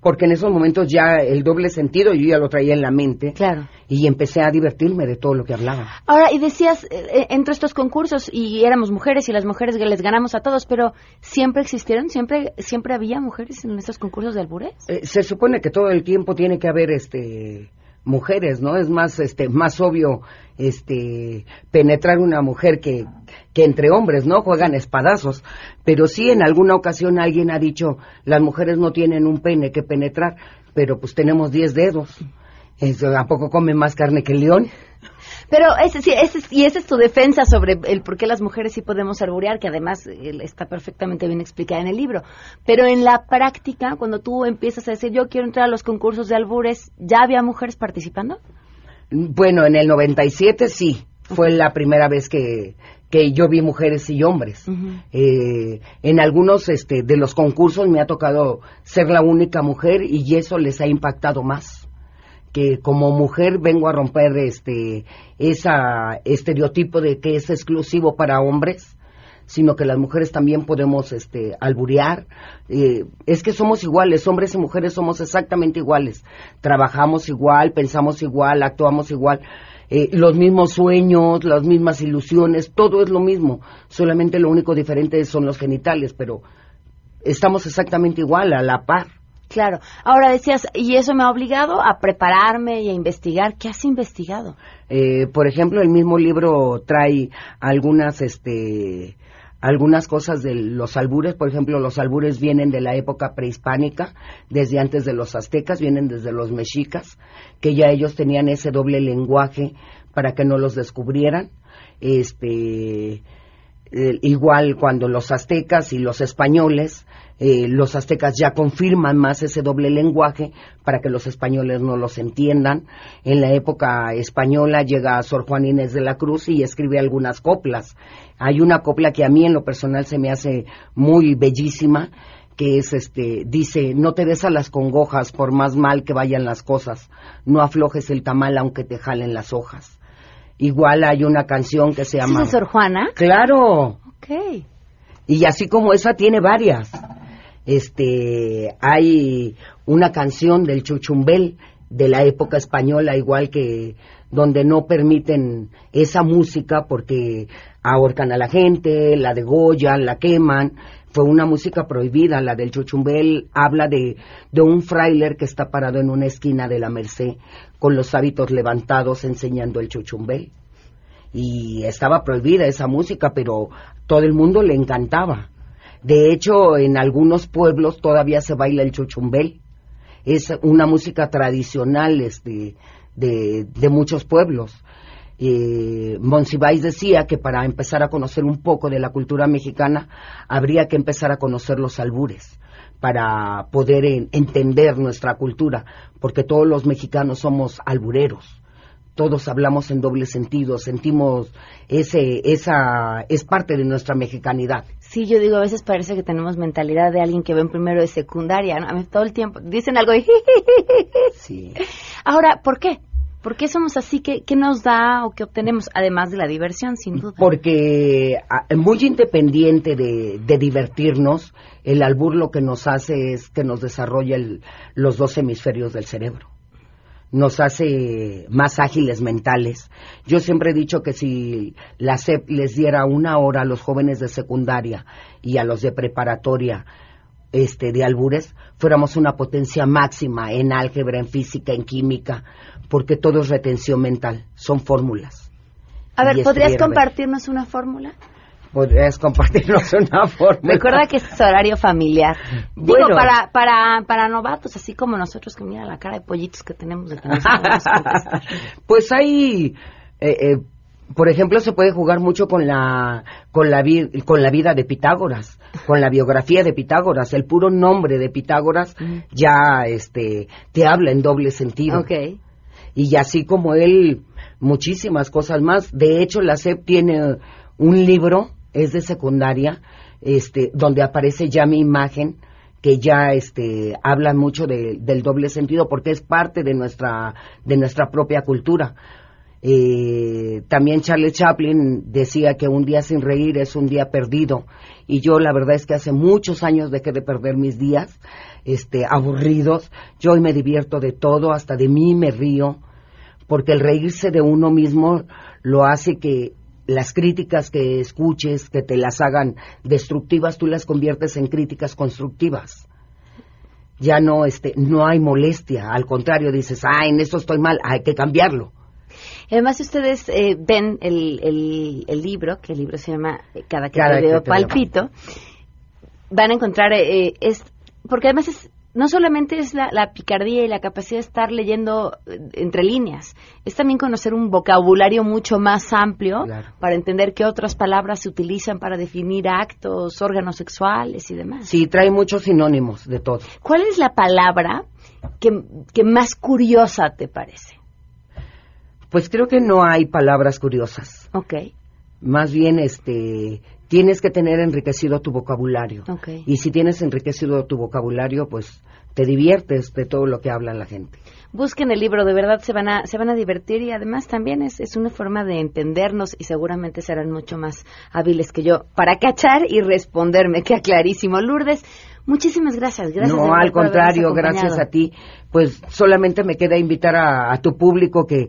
Porque en esos momentos ya el doble sentido yo ya lo traía en la mente. Claro. Y empecé a divertirme de todo lo que hablaba. Ahora, y decías, eh, entre estos concursos, y éramos mujeres y las mujeres les ganamos a todos, pero ¿siempre existieron? ¿Siempre siempre había mujeres en estos concursos de albures? Eh, se supone que todo el tiempo tiene que haber este mujeres, ¿no? Es más, este, más obvio, este, penetrar una mujer que, que entre hombres, ¿no? Juegan espadazos. Pero sí, en alguna ocasión alguien ha dicho, las mujeres no tienen un pene que penetrar, pero pues tenemos diez dedos. ¿A poco comen más carne que el león? Pero ese, sí, ese, y esa es tu defensa sobre el por qué las mujeres sí podemos alburear, que además está perfectamente bien explicada en el libro. Pero en la práctica, cuando tú empiezas a decir yo quiero entrar a los concursos de albures, ¿ya había mujeres participando? Bueno, en el 97 sí, fue la primera vez que, que yo vi mujeres y hombres. eh, en algunos este, de los concursos me ha tocado ser la única mujer y eso les ha impactado más que como mujer vengo a romper este esa estereotipo de que es exclusivo para hombres sino que las mujeres también podemos este alburear. Eh, es que somos iguales hombres y mujeres somos exactamente iguales. Trabajamos igual pensamos igual actuamos igual. Eh, los mismos sueños las mismas ilusiones todo es lo mismo. Solamente lo único diferente son los genitales pero estamos exactamente igual a la par Claro. Ahora decías, y eso me ha obligado a prepararme y a investigar. ¿Qué has investigado? Eh, por ejemplo, el mismo libro trae algunas, este, algunas cosas de los albures. Por ejemplo, los albures vienen de la época prehispánica, desde antes de los aztecas, vienen desde los mexicas, que ya ellos tenían ese doble lenguaje para que no los descubrieran. Este, eh, igual cuando los aztecas y los españoles eh, los aztecas ya confirman más ese doble lenguaje para que los españoles no los entiendan. En la época española llega Sor Juan Inés de la Cruz y escribe algunas coplas. Hay una copla que a mí en lo personal se me hace muy bellísima que es este dice no te des a las congojas por más mal que vayan las cosas no aflojes el tamal aunque te jalen las hojas igual hay una canción que se llama ¿Es de Sor Juana claro Ok. y así como esa tiene varias este hay una canción del chuchumbel de la época española igual que donde no permiten esa música porque ahorcan a la gente, la degollan, la queman. Fue una música prohibida, la del chuchumbel habla de, de un frailer que está parado en una esquina de la Merced con los hábitos levantados enseñando el chuchumbel. Y estaba prohibida esa música, pero todo el mundo le encantaba. De hecho, en algunos pueblos todavía se baila el chuchumbel. Es una música tradicional este, de, de muchos pueblos. Eh, Monsiváis decía que para empezar a conocer un poco de la cultura mexicana habría que empezar a conocer los albures para poder en, entender nuestra cultura, porque todos los mexicanos somos albureros todos hablamos en doble sentido, sentimos ese, esa, es parte de nuestra mexicanidad. Sí, yo digo, a veces parece que tenemos mentalidad de alguien que ven primero de secundaria, ¿no? A mí todo el tiempo dicen algo y... Sí. Ahora, ¿por qué? ¿Por qué somos así? ¿Qué, ¿Qué, nos da o qué obtenemos? Además de la diversión, sin duda. Porque muy independiente de, de divertirnos, el albur lo que nos hace es que nos desarrolla el, los dos hemisferios del cerebro nos hace más ágiles mentales. Yo siempre he dicho que si la SEP les diera una hora a los jóvenes de secundaria y a los de preparatoria este, de albures, fuéramos una potencia máxima en álgebra, en física, en química, porque todo es retención mental, son fórmulas. A ver, ¿podrías compartirnos una fórmula? Podrías compartirnos una forma. Recuerda que es horario familiar. Bueno, Digo, para, para, para novatos, así como nosotros que mira la cara de pollitos que tenemos de que Pues hay, eh, eh, por ejemplo, se puede jugar mucho con la, con la, con la vida de Pitágoras, con la biografía de Pitágoras. El puro nombre de Pitágoras mm. ya este, te habla en doble sentido. Okay. Y así como él, muchísimas cosas más. De hecho, la SEP tiene un libro, es de secundaria, este, donde aparece ya mi imagen, que ya este, habla mucho del doble sentido, porque es parte de nuestra, de nuestra propia cultura. Eh, también Charles Chaplin decía que un día sin reír es un día perdido y yo la verdad es que hace muchos años dejé de perder mis días este aburridos yo hoy me divierto de todo hasta de mí me río porque el reírse de uno mismo lo hace que las críticas que escuches que te las hagan destructivas tú las conviertes en críticas constructivas. Ya no este no hay molestia al contrario dices ah en esto estoy mal hay que cambiarlo Además, si ustedes eh, ven el, el, libro, que el libro se llama Cada que te veo palpito, van a encontrar, eh, es porque además es no solamente es la, picardía y la capacidad de estar leyendo eh, entre líneas, es también conocer un vocabulario mucho más amplio para entender qué otras palabras se utilizan para definir actos, órganos sexuales y demás. Sí, trae muchos sinónimos de todo. ¿Cuál es la palabra que, que más curiosa te parece? Pues creo que no hay palabras curiosas. Ok. Más bien, este, tienes que tener enriquecido tu vocabulario. Okay. Y si tienes enriquecido tu vocabulario, pues te diviertes de todo lo que habla la gente. Busquen el libro, de verdad se van a, se van a divertir y además también es, es una forma de entendernos y seguramente serán mucho más hábiles que yo para cachar y responderme. Queda clarísimo. Lourdes, muchísimas gracias. gracias no, al contrario, gracias a ti. Pues solamente me queda invitar a tu público que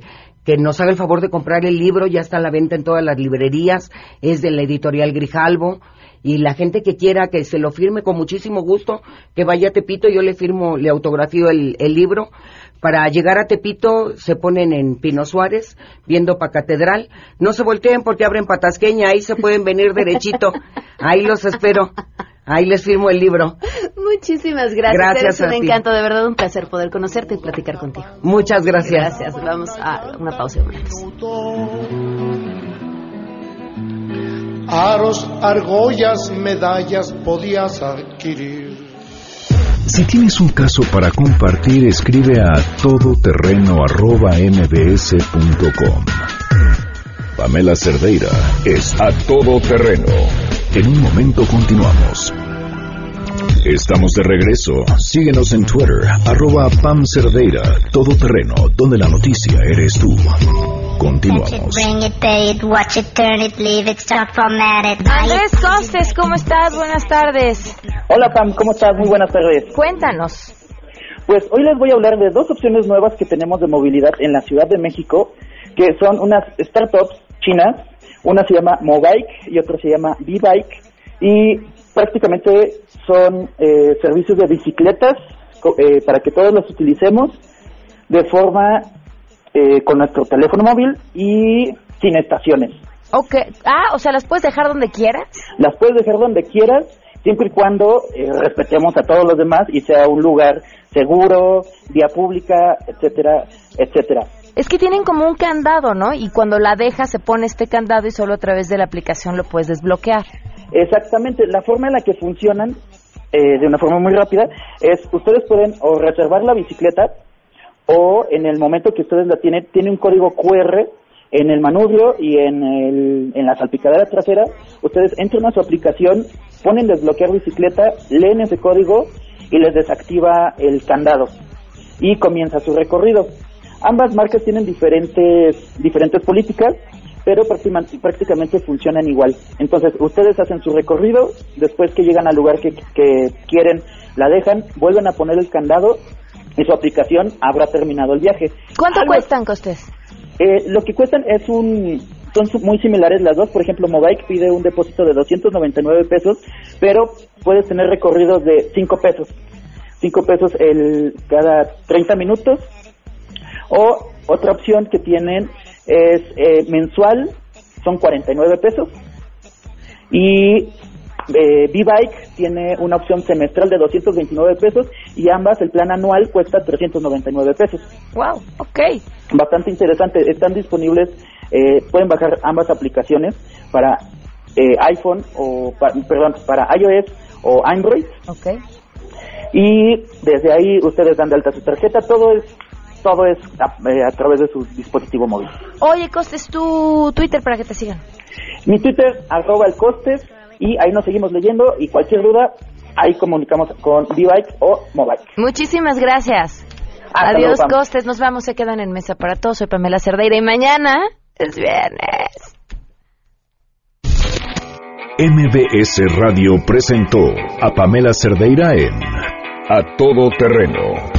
que nos haga el favor de comprar el libro, ya está a la venta en todas las librerías, es de la editorial Grijalvo, y la gente que quiera que se lo firme con muchísimo gusto, que vaya a Tepito, yo le firmo, le autografío el, libro. Para llegar a Tepito se ponen en Pino Suárez, viendo pa Catedral. No se volteen porque abren Patasqueña, ahí se pueden venir derechito. Ahí los espero. Ahí les firmo el libro. Muchísimas gracias. Gracias. Eres un encanto, de verdad un placer poder conocerte y platicar contigo. Muchas gracias. Gracias. Vamos a una pausa. Aros, argollas, medallas podías adquirir. Si tienes un caso para compartir, escribe a todoterreno.mbs.com. Pamela Cerdeira es a todoterreno. En un momento continuamos. Estamos de regreso. Síguenos en Twitter, arroba Pam Cerdeira, todo terreno, donde la noticia eres tú. Continuamos. Andrés Costes, ¿cómo estás? Buenas tardes. Hola Pam, ¿cómo estás? Muy buenas tardes. Cuéntanos. Pues hoy les voy a hablar de dos opciones nuevas que tenemos de movilidad en la Ciudad de México, que son unas startups chinas. Una se llama Mobike y otra se llama B-Bike. Y prácticamente son eh, servicios de bicicletas eh, para que todos los utilicemos de forma eh, con nuestro teléfono móvil y sin estaciones. Ok, ah, o sea, las puedes dejar donde quieras. Las puedes dejar donde quieras, siempre y cuando respetemos a todos los demás y sea un lugar seguro, vía pública, etcétera, etcétera. Es que tienen como un candado, ¿no? Y cuando la dejas se pone este candado y solo a través de la aplicación lo puedes desbloquear. Exactamente, la forma en la que funcionan eh, de una forma muy rápida es ustedes pueden o reservar la bicicleta o en el momento que ustedes la tienen tiene un código QR en el manubrio y en, el, en la salpicadera trasera ustedes entran a su aplicación ponen desbloquear bicicleta leen ese código y les desactiva el candado y comienza su recorrido ambas marcas tienen diferentes diferentes políticas pero prácticamente funcionan igual. Entonces, ustedes hacen su recorrido, después que llegan al lugar que, quieren, la dejan, vuelven a poner el candado y su aplicación habrá terminado el viaje. ¿Cuánto cuestan, Costes? Eh, lo que cuestan es un... Son muy similares las dos. Por ejemplo, Mobike pide un depósito de 299 pesos, pero puedes tener recorridos de 5 pesos. 5 pesos el, cada 30 minutos. O otra opción que tienen es eh, mensual, son 49 pesos. Y eh, B-Bike tiene una opción semestral de 229 pesos y ambas, el plan anual cuesta 399 pesos. ¡Wow! Ok. Bastante interesante. Están disponibles eh, pueden bajar ambas aplicaciones para eh, iPhone o, perdón, para iOS o Android. Ok. Y desde ahí ustedes dan de alta su tarjeta, todo es todo es a, eh, a través de su dispositivo móvil. Oye, Costes, tu Twitter para que te sigan. Mi Twitter, arroba el costes, y ahí nos seguimos leyendo y cualquier duda, ahí comunicamos con V-Bike o Mobike. Muchísimas gracias. Hasta Adiós, luego. Costes. Nos vamos, se quedan en mesa para todos. Soy Pamela Cerdeira y mañana es viernes. MBS Radio presentó a Pamela Cerdeira en A Todo Terreno.